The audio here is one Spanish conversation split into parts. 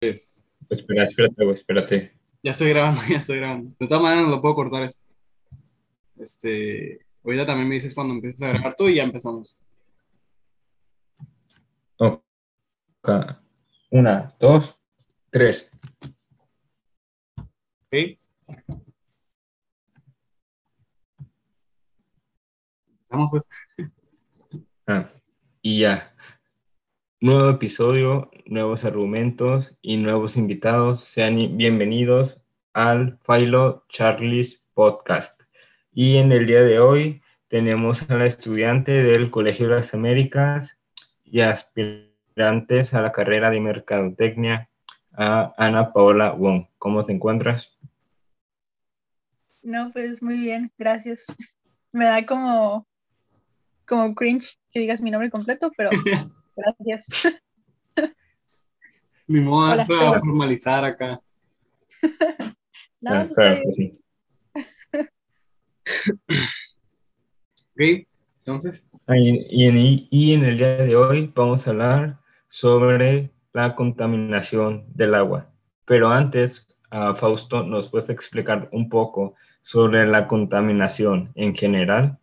Pues, Espera, espérate, güey, espérate. ya estoy grabando, ya estoy grabando. De todas maneras, no lo puedo cortar esto. Este, ahorita también me dices cuando empieces a grabar tú y ya empezamos. Ok. Una, dos, tres. ¿Ok? Empezamos pues. Ah, y ya. Nuevo episodio, nuevos argumentos y nuevos invitados. Sean bienvenidos al Philo Charlie's Podcast. Y en el día de hoy tenemos a la estudiante del Colegio de las Américas y aspirantes a la carrera de Mercadotecnia, a Ana Paola Wong. ¿Cómo te encuentras? No, pues muy bien, gracias. Me da como, como cringe que digas mi nombre completo, pero gracias. Ni modo Hola. para formalizar acá. No, Ah, está claro sí. ¿Ok? Entonces, Y, en, y en el día de hoy vamos a hablar sobre la contaminación del agua. Pero antes, ah, Fausto, ¿nos puedes explicar un poco sobre la contaminación en general?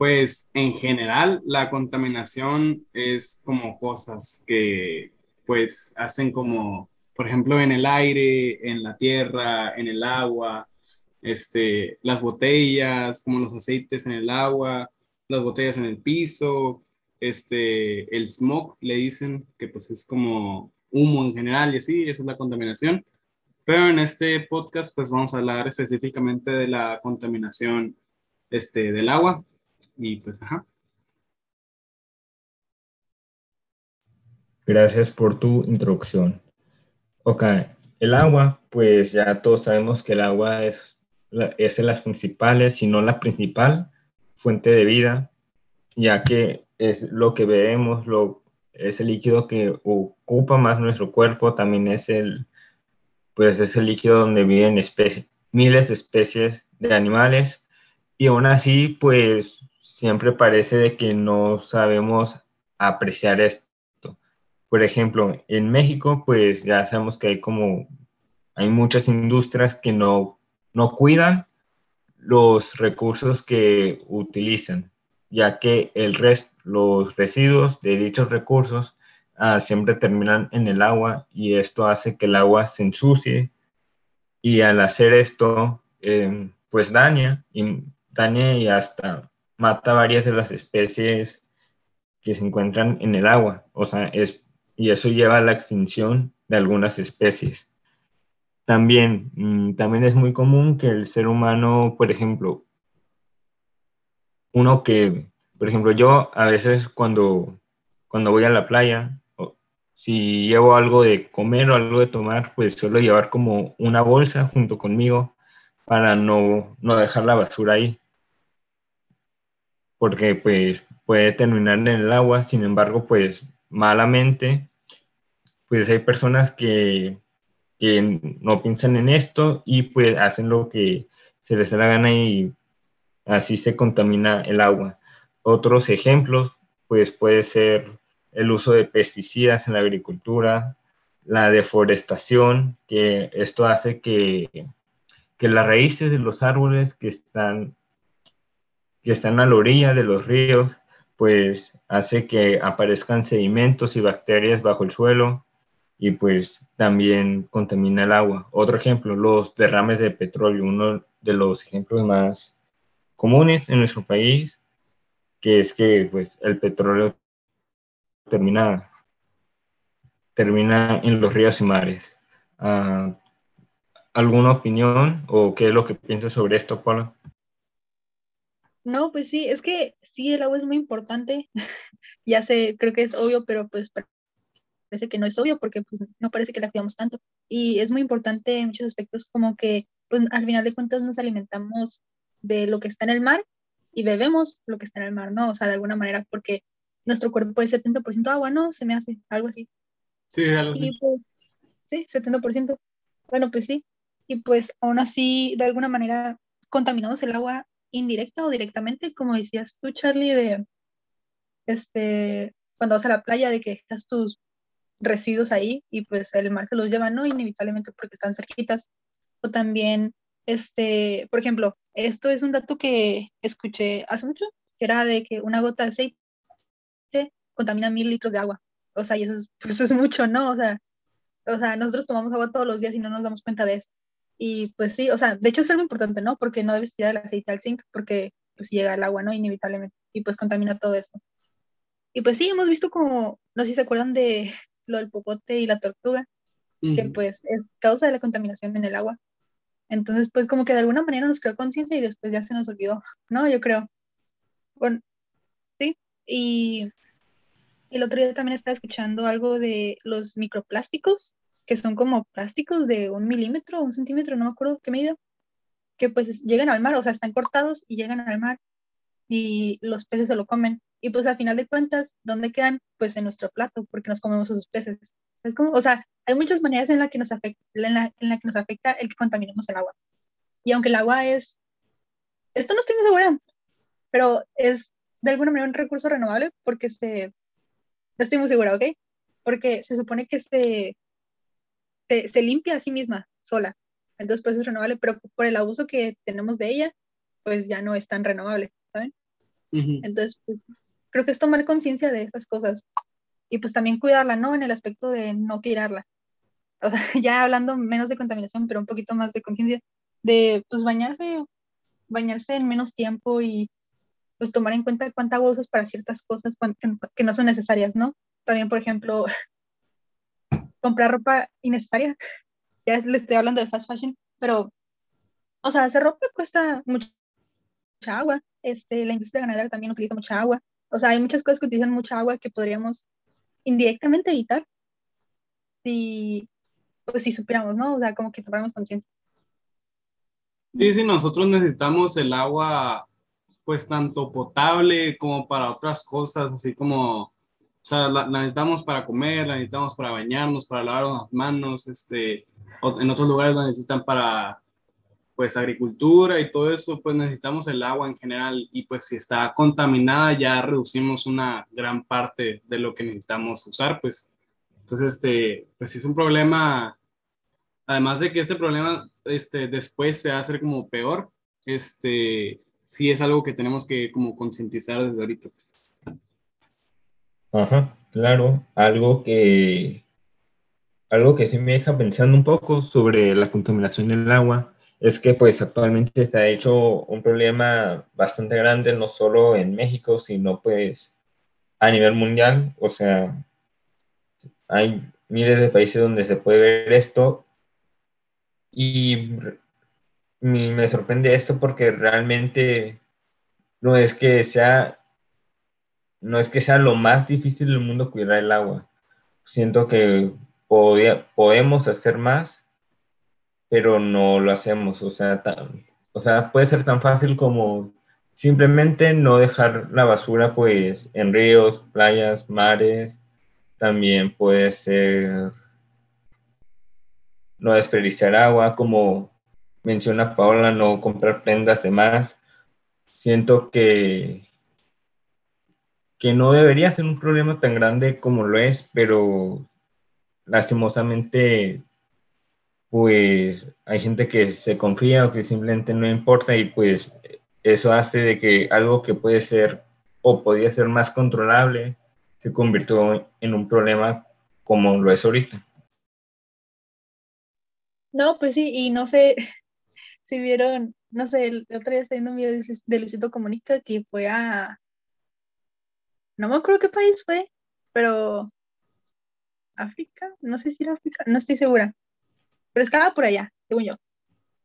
Pues en general la contaminación es como cosas que pues hacen como, por ejemplo, en el aire, en la tierra, en el agua, este, las botellas, como los aceites en el agua, las botellas en el piso, este, el smog, le dicen, que pues es como humo en general y así, esa es la contaminación. Pero en este podcast pues vamos a hablar específicamente de la contaminación este, del agua y pues, ajá. Gracias por tu introducción. Ok, el agua, pues ya todos sabemos que el agua es, es de las principales, si no la principal, fuente de vida, ya que es lo que bebemos, lo, es el líquido que ocupa más nuestro cuerpo, también es el, pues es el líquido donde viven especies, miles de especies de animales, y aún así, pues siempre parece de que no sabemos apreciar esto. Por ejemplo, en México, pues ya sabemos que hay como, hay muchas industrias que no, no cuidan los recursos que utilizan, ya que el resto, los residuos de dichos recursos ah, siempre terminan en el agua y esto hace que el agua se ensucie y al hacer esto, eh, pues daña daña y hasta mata varias de las especies que se encuentran en el agua, o sea, es, y eso lleva a la extinción de algunas especies. También, mm, también es muy común que el ser humano, por ejemplo, uno que, por ejemplo, yo a veces cuando, cuando voy a la playa, si llevo algo de comer o algo de tomar, pues suelo llevar como una bolsa junto conmigo para no, no dejar la basura ahí, porque pues puede terminar en el agua, sin embargo, pues malamente, pues hay personas que, que no piensan en esto y pues hacen lo que se les da la gana y así se contamina el agua. Otros ejemplos, pues puede ser el uso de pesticidas en la agricultura, la deforestación, que esto hace que, que las raíces de los árboles que están, que están a la orilla de los ríos, pues hace que aparezcan sedimentos y bacterias bajo el suelo y pues también contamina el agua. Otro ejemplo, los derrames de petróleo, uno de los ejemplos más comunes en nuestro país, que es que pues, el petróleo termina, termina en los ríos y mares. Ah, ¿Alguna opinión o qué es lo que piensas sobre esto, Paula? No, pues sí, es que sí, el agua es muy importante. Ya sé, creo que es obvio, pero pues parece que no es obvio porque pues, no parece que la cuidamos tanto. Y es muy importante en muchos aspectos, como que pues, al final de cuentas nos alimentamos de lo que está en el mar y bebemos lo que está en el mar, ¿no? O sea, de alguna manera, porque nuestro cuerpo es 70% agua, ¿no? Se me hace algo así. Sí, algo así. Pues, sí, 70%. Bueno, pues sí. Y pues aún así, de alguna manera, contaminamos el agua indirecta o directamente, como decías tú, Charlie, de este, cuando vas a la playa, de que dejas tus, residuos ahí y pues el mar se los lleva, ¿no? Inevitablemente porque están cerquitas. O también, este, por ejemplo, esto es un dato que escuché hace mucho, que era de que una gota de aceite contamina mil litros de agua. O sea, y eso es, pues es mucho, ¿no? O sea, o sea, nosotros tomamos agua todos los días y no nos damos cuenta de esto. Y pues sí, o sea, de hecho es algo importante, ¿no? Porque no debes tirar el aceite al zinc porque pues llega el agua, ¿no? Inevitablemente. Y pues contamina todo esto. Y pues sí, hemos visto como, no sé si se acuerdan de lo del popote y la tortuga, que pues es causa de la contaminación en el agua. Entonces, pues como que de alguna manera nos creó conciencia y después ya se nos olvidó, ¿no? Yo creo. Bueno, sí. Y el otro día también estaba escuchando algo de los microplásticos, que son como plásticos de un milímetro, un centímetro, no me acuerdo qué medida, que pues llegan al mar, o sea, están cortados y llegan al mar y los peces se lo comen. Y pues a final de cuentas, ¿dónde quedan? Pues en nuestro plato, porque nos comemos esos peces. ¿Sabes cómo? O sea, hay muchas maneras en las que nos afecta, en la, en la que nos afecta el que contaminemos el agua. Y aunque el agua es, esto no estoy muy segura, pero es de alguna manera un recurso renovable porque se, no estoy muy segura, ¿ok? Porque se supone que se, se, se limpia a sí misma, sola. Entonces, pues es renovable, pero por el abuso que tenemos de ella, pues ya no es tan renovable, ¿saben? Entonces, pues, creo que es tomar conciencia de esas cosas y pues también cuidarla, ¿no? En el aspecto de no tirarla. O sea, ya hablando menos de contaminación, pero un poquito más de conciencia, de pues bañarse, bañarse en menos tiempo y pues tomar en cuenta cuánta agua usas para ciertas cosas que no son necesarias, ¿no? También, por ejemplo, comprar ropa innecesaria. Ya le estoy hablando de fast fashion, pero, o sea, hacer ropa cuesta mucha agua. Este, la industria ganadera también utiliza mucha agua. O sea, hay muchas cosas que utilizan mucha agua que podríamos indirectamente evitar si, pues, si supiéramos, ¿no? O sea, como que tomáramos conciencia. Sí, sí, nosotros necesitamos el agua, pues tanto potable como para otras cosas, así como, o sea, la, necesitamos para comer, la necesitamos para bañarnos, para lavar las manos, este, en otros lugares la necesitan para pues agricultura y todo eso, pues necesitamos el agua en general y pues si está contaminada ya reducimos una gran parte de lo que necesitamos usar, pues entonces este, pues es un problema, además de que este problema este, después se hacer como peor, este, sí es algo que tenemos que como concientizar desde ahorita, pues. Ajá, claro, algo que, algo que sí me deja pensando un poco sobre la contaminación del agua es que pues actualmente se ha hecho un problema bastante grande, no solo en México, sino pues a nivel mundial. O sea, hay miles de países donde se puede ver esto y me sorprende esto porque realmente no es que sea no es que sea lo más difícil del mundo cuidar el agua. Siento que podemos hacer más pero no lo hacemos. O sea, o sea, puede ser tan fácil como simplemente no dejar la basura pues en ríos, playas, mares. También puede ser no desperdiciar agua, como menciona Paola, no comprar prendas de más. Siento que, que no debería ser un problema tan grande como lo es, pero lastimosamente pues hay gente que se confía o que simplemente no importa y pues eso hace de que algo que puede ser o podría ser más controlable se convirtió en un problema como lo es ahorita. No, pues sí, y no sé si vieron, no sé, el otro día viendo un video de Luisito Comunica que fue a, no me acuerdo qué país fue, pero África, no sé si era África, no estoy segura, pero estaba por allá, según yo.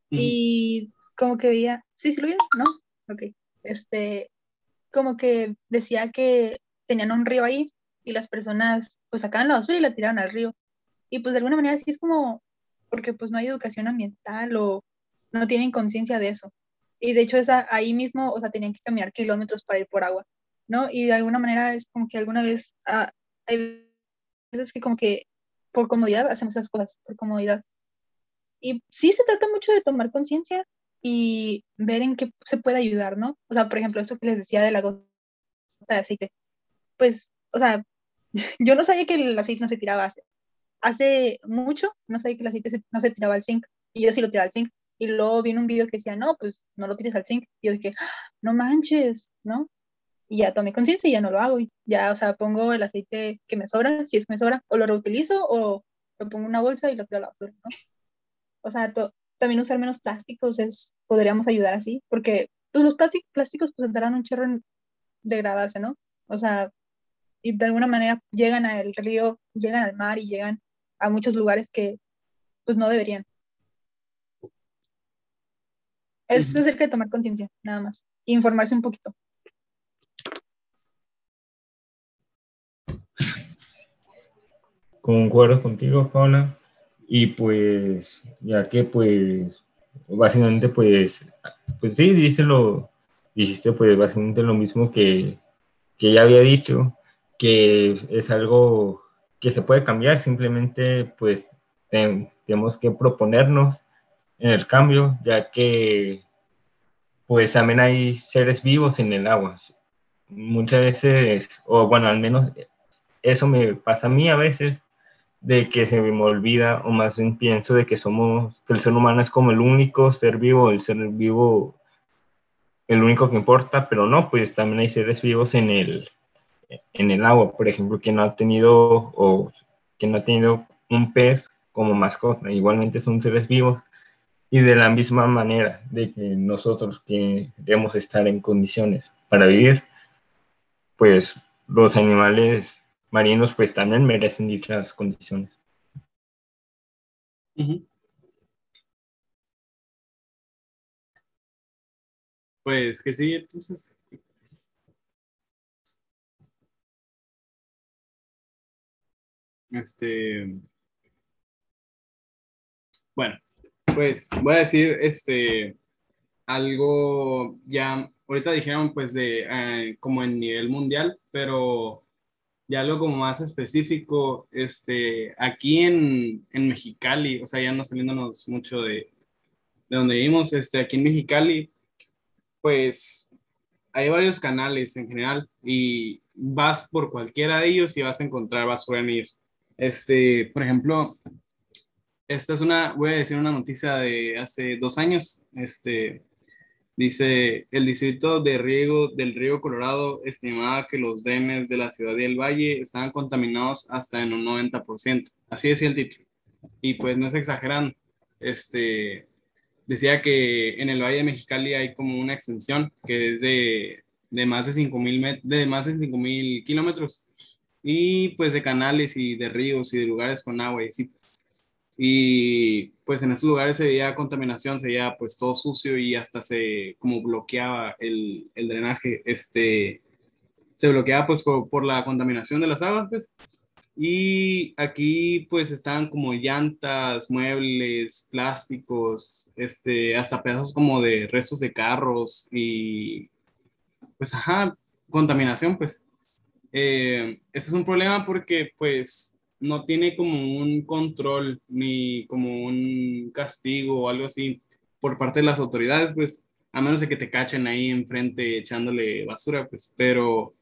Y como que veía, sí, sí lo vieron, ¿no? Ok. Este, como que decía que tenían un río ahí y las personas pues sacaban la basura y la tiraban al río. Y pues de alguna manera sí es como, porque pues no hay educación ambiental o no tienen conciencia de eso. Y de hecho esa, ahí mismo, o sea, tenían que caminar kilómetros para ir por agua, ¿no? Y de alguna manera es como que alguna vez, ah, hay veces que como que por comodidad hacemos esas cosas, por comodidad. Y sí se trata mucho de tomar conciencia y ver en qué se puede ayudar, ¿no? O sea, por ejemplo, esto que les decía de la gota de aceite. Pues, o sea, yo no sabía que el aceite no se tiraba hace, hace mucho, no sabía que el aceite no se tiraba al zinc, y yo sí lo tiraba al zinc, y luego vi un video que decía, no, pues no lo tires al zinc, y yo dije, ¡Ah! no manches, ¿no? Y ya tomé conciencia y ya no lo hago, ya, o sea, pongo el aceite que me sobra, si es que me sobra, o lo reutilizo, o lo pongo en una bolsa y lo tiro a la basura, ¿no? O sea, también usar menos plásticos es, podríamos ayudar así, porque pues, los plásticos pues entrarán un chorro en degradarse, ¿no? O sea, y de alguna manera llegan al río, llegan al mar y llegan a muchos lugares que pues no deberían. Es acerca de tomar conciencia, nada más, informarse un poquito. Concuerdo contigo, Paula. Y pues, ya que pues, básicamente pues, pues sí, dice lo, dijiste pues básicamente lo mismo que, que ya había dicho, que es algo que se puede cambiar, simplemente pues tenemos que proponernos en el cambio, ya que pues también hay seres vivos en el agua. Muchas veces, o bueno, al menos eso me pasa a mí a veces, de que se me olvida, o más bien pienso de que somos, que el ser humano es como el único ser vivo, el ser vivo, el único que importa, pero no, pues también hay seres vivos en el, en el agua, por ejemplo, que no ha tenido, o que no ha tenido un pez como mascota, igualmente son seres vivos, y de la misma manera de que nosotros queremos estar en condiciones para vivir, pues los animales marinos pues también merecen dichas condiciones. Pues que sí, entonces. Este. Bueno, pues voy a decir este algo ya. Ahorita dijeron pues de eh, como en nivel mundial, pero ya algo como más específico, este, aquí en, en Mexicali, o sea, ya no saliéndonos mucho de, de donde vivimos, este, aquí en Mexicali, pues hay varios canales en general y vas por cualquiera de ellos y vas a encontrar basura en ellos. Este, por ejemplo, esta es una, voy a decir una noticia de hace dos años, este, Dice, el distrito de riego del río Colorado estimaba que los drenes de la ciudad del Valle estaban contaminados hasta en un 90%. Así decía el título. Y pues no es exagerando. Este, decía que en el Valle de Mexicali hay como una extensión que es de, de más de 5.000 de más de 5.000 kilómetros y pues de canales y de ríos y de lugares con agua y así. Pues y pues en esos lugares se veía contaminación, se veía pues todo sucio y hasta se como bloqueaba el, el drenaje, este, se bloqueaba pues por, la contaminación de las aguas pues. Y aquí pues estaban como llantas, muebles, plásticos, este, hasta pedazos como de restos de carros y pues ajá, contaminación pues. Eh, eso es un problema porque pues no tiene como un control ni como un castigo o algo así por parte de las autoridades, pues, a menos de que te cachen ahí enfrente echándole basura, pues, pero,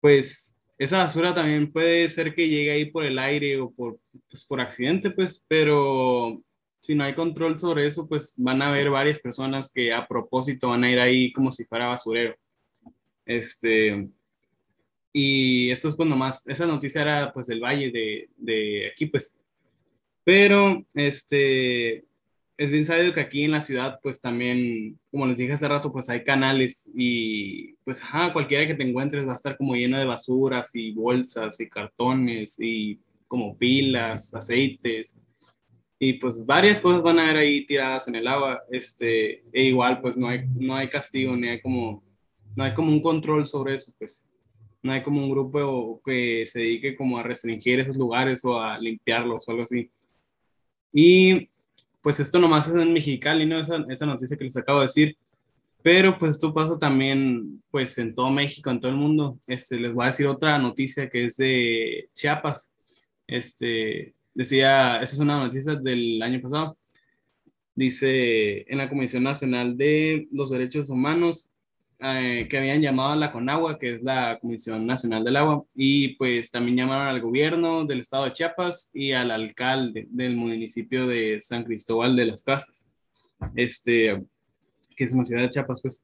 pues, esa basura también puede ser que llegue ahí por el aire o por, pues, por accidente, pues, pero si no hay control sobre eso, pues van a haber varias personas que a propósito van a ir ahí como si fuera basurero. Este, y esto es cuando más, esa noticia era pues del valle de, de aquí pues. Pero este, es bien sabido que aquí en la ciudad pues también, como les dije hace rato, pues hay canales y pues ajá, cualquiera que te encuentres va a estar como lleno de basuras y bolsas y cartones y como pilas, aceites y pues varias cosas van a haber ahí tiradas en el agua, este, e igual pues no hay, no hay castigo ni hay como, no hay como un control sobre eso pues no hay como un grupo que se dedique como a restringir esos lugares o a limpiarlos o algo así. Y pues esto nomás es en Mexicali, ¿no? Esa, esa noticia que les acabo de decir. Pero pues esto pasa también pues en todo México, en todo el mundo. Este, les voy a decir otra noticia que es de Chiapas. Este, decía, esa es una noticia del año pasado. Dice, en la Comisión Nacional de los Derechos Humanos eh, que habían llamado a la CONAGUA, que es la Comisión Nacional del Agua, y pues también llamaron al gobierno del estado de Chiapas y al alcalde del municipio de San Cristóbal de las Casas, este, que es una ciudad de Chiapas, pues.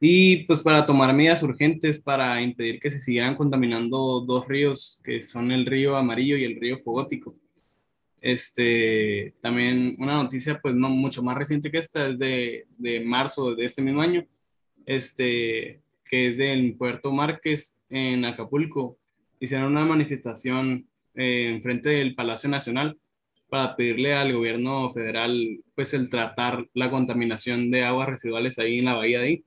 Y pues para tomar medidas urgentes para impedir que se siguieran contaminando dos ríos, que son el río Amarillo y el río Fogótico. Este, también una noticia pues no mucho más reciente que esta, es de, de marzo de este mismo año, este, que es del Puerto Márquez en Acapulco. Hicieron una manifestación eh, en frente del Palacio Nacional para pedirle al gobierno federal pues el tratar la contaminación de aguas residuales ahí en la bahía de ahí.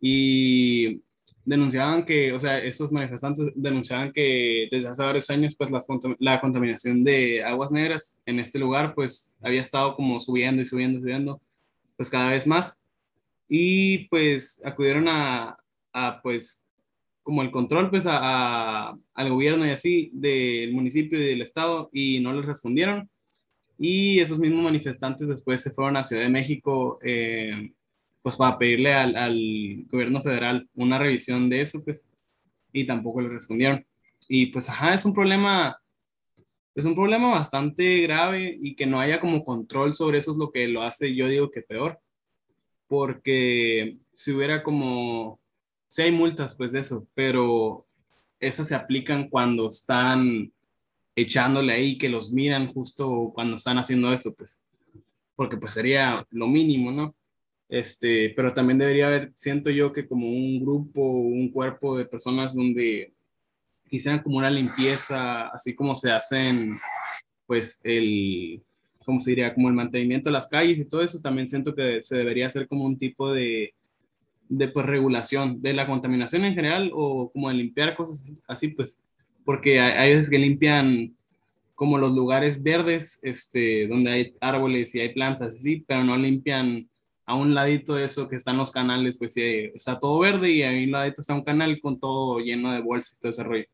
Y denunciaban que, o sea, esos manifestantes denunciaban que desde hace varios años, pues la contaminación de aguas negras en este lugar, pues había estado como subiendo y subiendo y subiendo, pues cada vez más. Y pues acudieron a, pues, como el control, pues a, al gobierno y así del municipio y del estado y no les respondieron. Y esos mismos manifestantes después se fueron a Ciudad de México. Eh, pues para pedirle al, al, gobierno federal una revisión de eso, pues, y tampoco le respondieron. Y pues, ajá, es un problema, es un problema bastante grave y que no haya como control sobre eso es lo que lo hace, yo digo que peor, porque si hubiera como, si hay multas, pues de eso, pero esas se aplican cuando están echándole ahí, que los miran justo cuando están haciendo eso, pues, porque pues sería lo mínimo, ¿no? Este, pero también debería haber, siento yo que como un grupo, un cuerpo de personas donde hicieran como una limpieza, así como se hacen, pues el, ¿cómo se diría? Como el mantenimiento de las calles y todo eso, también siento que se debería hacer como un tipo de, de pues, regulación de la contaminación en general o como de limpiar cosas así, pues, porque hay, hay veces que limpian como los lugares verdes, este, donde hay árboles y hay plantas, así, pero no limpian a un ladito de eso que están los canales, pues sí, está todo verde y a un ladito está un canal con todo lleno de bolsas y todo ese rollo.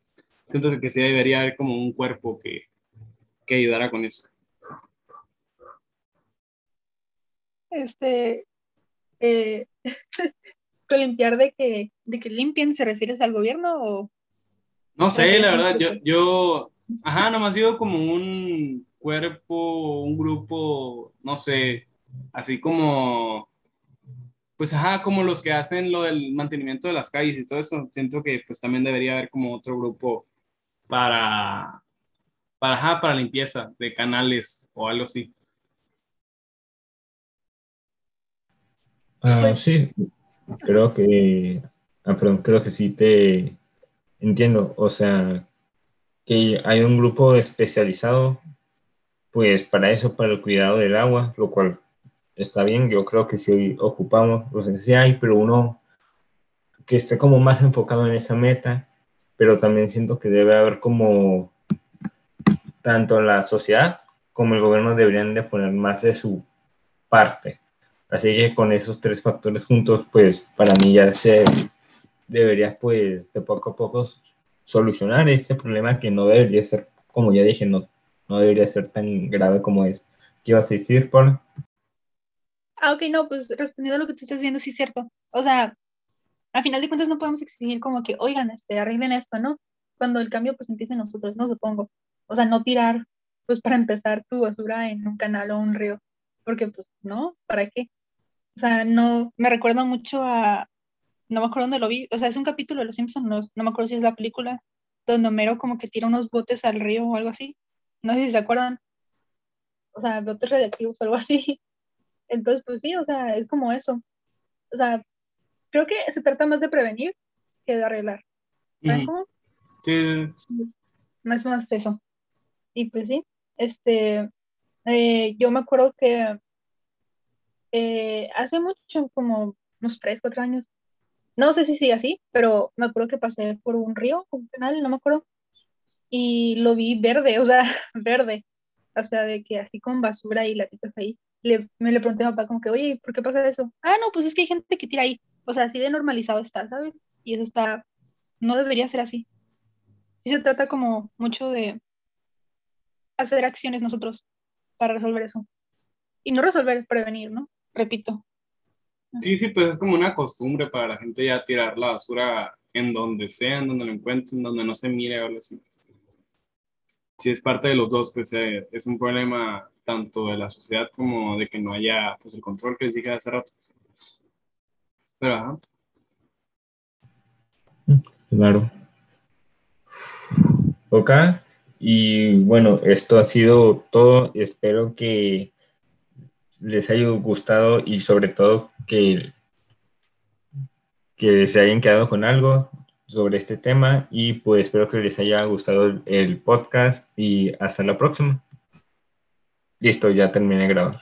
Siento que sí debería haber como un cuerpo que, que ayudara con eso. Este, eh, ¿con limpiar de que, de que limpien se refieres al gobierno o? No sé, la verdad, yo, yo, ajá, nomás digo como un cuerpo, un grupo, no sé, así como, pues ajá, como los que hacen lo del mantenimiento de las calles y todo eso, siento que pues también debería haber como otro grupo para, para, ajá, para limpieza de canales o algo así. Ah, sí, creo que, ah, perdón, creo que sí te entiendo, o sea, que hay un grupo especializado, pues para eso, para el cuidado del agua, lo cual está bien, yo creo que sí ocupamos, los sé hay, pero uno que esté como más enfocado en esa meta, pero también siento que debe haber como tanto la sociedad como el gobierno deberían de poner más de su parte. Así que con esos tres factores juntos, pues para mí ya se debería pues de poco a poco solucionar este problema que no debería ser, como ya dije, no, no debería ser tan grave como es. ¿Qué ibas a decir, Paul? Ah, ok, no, pues respondiendo a lo que tú estás diciendo, sí es cierto. O sea, a final de cuentas no podemos exigir como que, oigan, este, arreglen esto, ¿no? Cuando el cambio pues empiece nosotros, no supongo. O sea, no tirar, pues para empezar, tu basura en un canal o un río, porque pues, ¿no? ¿Para qué? O sea, no, me recuerda mucho a, no me acuerdo dónde lo vi, o sea, es un capítulo de Los Simpsons, no, no me acuerdo si es la película, donde Homero como que tira unos botes al río o algo así. No sé si se acuerdan. O sea, botes radiactivos o algo así. Entonces, pues sí, o sea, es como eso. O sea, creo que se trata más de prevenir que de arreglar. ¿Saben cómo? Sí. Más o menos eso. Y pues sí, este, eh, yo me acuerdo que eh, hace mucho, como unos tres, cuatro años, no sé si sigue así, pero me acuerdo que pasé por un río, un canal, no me acuerdo, y lo vi verde, o sea, verde, o sea, de que así con basura y latitas ahí le, me le pregunté a papá como que, oye, ¿por qué pasa eso? Ah, no, pues es que hay gente que tira ahí. O sea, así de normalizado está, ¿sabes? Y eso está, no debería ser así. Sí se trata como mucho de hacer acciones nosotros para resolver eso. Y no resolver, prevenir, ¿no? Repito. Sí, sí, pues es como una costumbre para la gente ya tirar la basura en donde sea, en donde lo encuentren, donde no se mire o algo así. Sí, es parte de los dos, pues eh, es un problema tanto de la sociedad como de que no haya pues el control que les dije hace rato. Pero ajá. Claro. Ok, y bueno, esto ha sido todo. Espero que les haya gustado y sobre todo que, que se hayan quedado con algo sobre este tema y pues espero que les haya gustado el podcast y hasta la próxima. Listo, ya terminé de grabar.